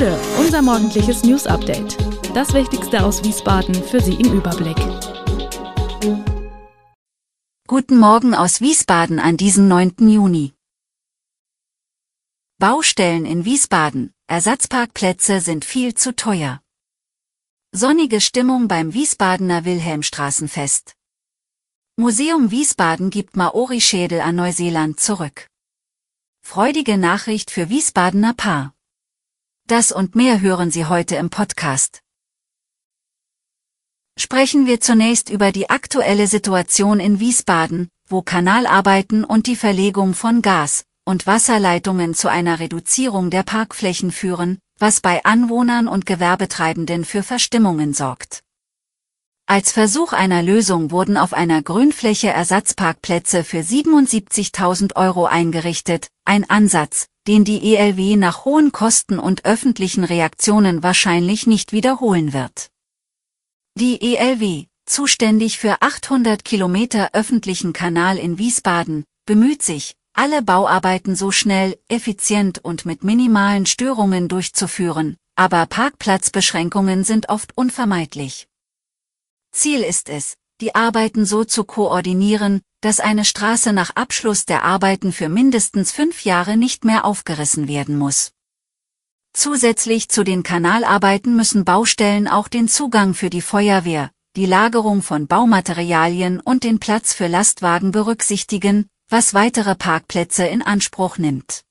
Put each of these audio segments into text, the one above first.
Bude, unser morgendliches News Update. Das Wichtigste aus Wiesbaden für Sie im Überblick. Guten Morgen aus Wiesbaden an diesem 9. Juni. Baustellen in Wiesbaden, Ersatzparkplätze sind viel zu teuer. Sonnige Stimmung beim Wiesbadener Wilhelmstraßenfest. Museum Wiesbaden gibt Maori-Schädel an Neuseeland zurück. Freudige Nachricht für Wiesbadener Paar. Das und mehr hören Sie heute im Podcast. Sprechen wir zunächst über die aktuelle Situation in Wiesbaden, wo Kanalarbeiten und die Verlegung von Gas- und Wasserleitungen zu einer Reduzierung der Parkflächen führen, was bei Anwohnern und Gewerbetreibenden für Verstimmungen sorgt. Als Versuch einer Lösung wurden auf einer Grünfläche Ersatzparkplätze für 77.000 Euro eingerichtet, ein Ansatz, den die ELW nach hohen Kosten und öffentlichen Reaktionen wahrscheinlich nicht wiederholen wird. Die ELW, zuständig für 800 Kilometer öffentlichen Kanal in Wiesbaden, bemüht sich, alle Bauarbeiten so schnell, effizient und mit minimalen Störungen durchzuführen, aber Parkplatzbeschränkungen sind oft unvermeidlich. Ziel ist es, die Arbeiten so zu koordinieren, dass eine Straße nach Abschluss der Arbeiten für mindestens fünf Jahre nicht mehr aufgerissen werden muss. Zusätzlich zu den Kanalarbeiten müssen Baustellen auch den Zugang für die Feuerwehr, die Lagerung von Baumaterialien und den Platz für Lastwagen berücksichtigen, was weitere Parkplätze in Anspruch nimmt.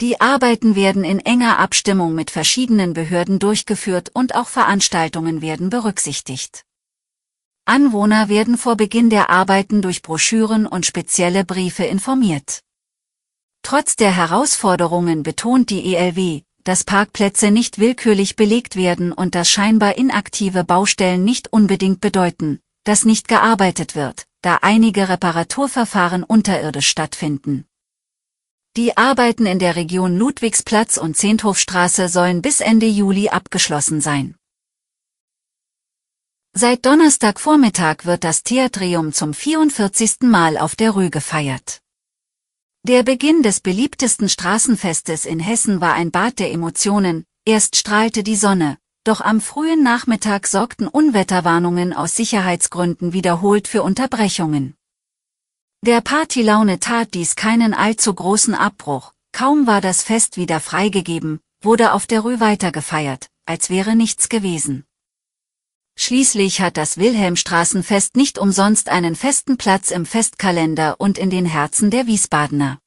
Die Arbeiten werden in enger Abstimmung mit verschiedenen Behörden durchgeführt und auch Veranstaltungen werden berücksichtigt. Anwohner werden vor Beginn der Arbeiten durch Broschüren und spezielle Briefe informiert. Trotz der Herausforderungen betont die ELW, dass Parkplätze nicht willkürlich belegt werden und dass scheinbar inaktive Baustellen nicht unbedingt bedeuten, dass nicht gearbeitet wird, da einige Reparaturverfahren unterirdisch stattfinden. Die Arbeiten in der Region Ludwigsplatz und Zehnthofstraße sollen bis Ende Juli abgeschlossen sein. Seit Donnerstagvormittag wird das Theatrium zum 44. Mal auf der Rue gefeiert. Der Beginn des beliebtesten Straßenfestes in Hessen war ein Bad der Emotionen, erst strahlte die Sonne, doch am frühen Nachmittag sorgten Unwetterwarnungen aus Sicherheitsgründen wiederholt für Unterbrechungen. Der Partylaune tat dies keinen allzu großen Abbruch, kaum war das Fest wieder freigegeben, wurde auf der Rue weitergefeiert, als wäre nichts gewesen. Schließlich hat das Wilhelmstraßenfest nicht umsonst einen festen Platz im Festkalender und in den Herzen der Wiesbadener.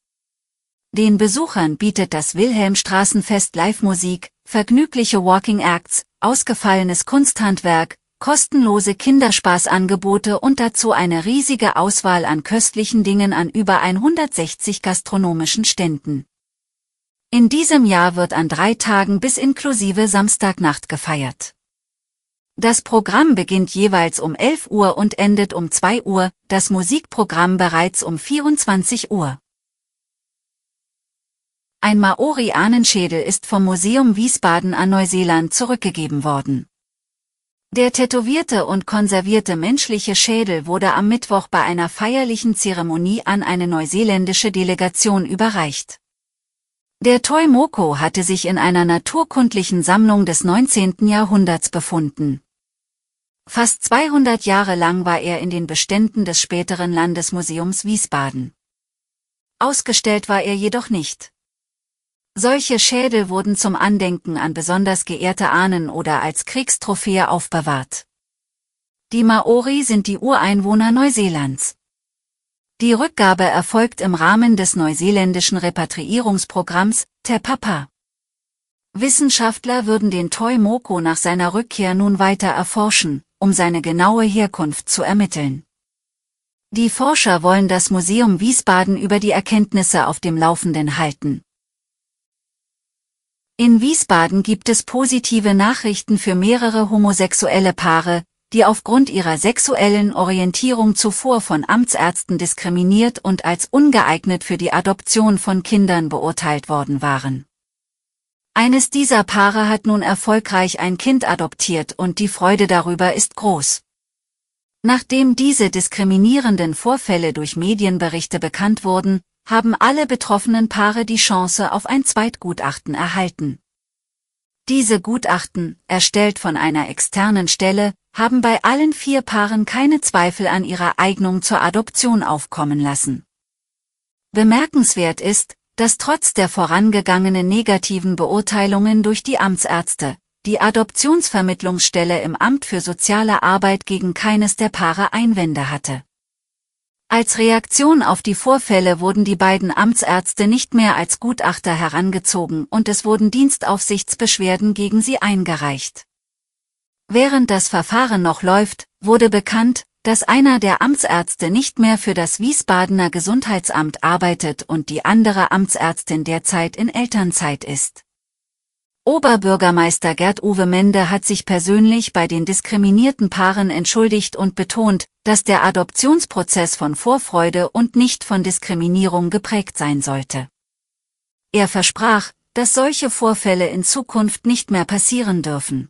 Den Besuchern bietet das Wilhelmstraßenfest Live-Musik, vergnügliche Walking Acts, ausgefallenes Kunsthandwerk, kostenlose Kinderspaßangebote und dazu eine riesige Auswahl an köstlichen Dingen an über 160 gastronomischen Ständen. In diesem Jahr wird an drei Tagen bis inklusive Samstagnacht gefeiert. Das Programm beginnt jeweils um 11 Uhr und endet um 2 Uhr, das Musikprogramm bereits um 24 Uhr. Ein Maori-Ahnenschädel ist vom Museum Wiesbaden an Neuseeland zurückgegeben worden. Der tätowierte und konservierte menschliche Schädel wurde am Mittwoch bei einer feierlichen Zeremonie an eine neuseeländische Delegation überreicht. Der Toi Moko hatte sich in einer naturkundlichen Sammlung des 19. Jahrhunderts befunden. Fast 200 Jahre lang war er in den Beständen des späteren Landesmuseums Wiesbaden. Ausgestellt war er jedoch nicht. Solche Schädel wurden zum Andenken an besonders geehrte Ahnen oder als Kriegstrophäe aufbewahrt. Die Maori sind die Ureinwohner Neuseelands. Die Rückgabe erfolgt im Rahmen des neuseeländischen Repatriierungsprogramms Te Papa. Wissenschaftler würden den Toi Moko nach seiner Rückkehr nun weiter erforschen, um seine genaue Herkunft zu ermitteln. Die Forscher wollen das Museum Wiesbaden über die Erkenntnisse auf dem Laufenden halten. In Wiesbaden gibt es positive Nachrichten für mehrere homosexuelle Paare, die aufgrund ihrer sexuellen Orientierung zuvor von Amtsärzten diskriminiert und als ungeeignet für die Adoption von Kindern beurteilt worden waren. Eines dieser Paare hat nun erfolgreich ein Kind adoptiert und die Freude darüber ist groß. Nachdem diese diskriminierenden Vorfälle durch Medienberichte bekannt wurden, haben alle betroffenen Paare die Chance auf ein Zweitgutachten erhalten. Diese Gutachten, erstellt von einer externen Stelle, haben bei allen vier Paaren keine Zweifel an ihrer Eignung zur Adoption aufkommen lassen. Bemerkenswert ist, dass trotz der vorangegangenen negativen Beurteilungen durch die Amtsärzte, die Adoptionsvermittlungsstelle im Amt für soziale Arbeit gegen keines der Paare Einwände hatte. Als Reaktion auf die Vorfälle wurden die beiden Amtsärzte nicht mehr als Gutachter herangezogen und es wurden Dienstaufsichtsbeschwerden gegen sie eingereicht. Während das Verfahren noch läuft, wurde bekannt, dass einer der Amtsärzte nicht mehr für das Wiesbadener Gesundheitsamt arbeitet und die andere Amtsärztin derzeit in Elternzeit ist. Oberbürgermeister Gerd-Uwe Mende hat sich persönlich bei den diskriminierten Paaren entschuldigt und betont, dass der Adoptionsprozess von Vorfreude und nicht von Diskriminierung geprägt sein sollte. Er versprach, dass solche Vorfälle in Zukunft nicht mehr passieren dürfen.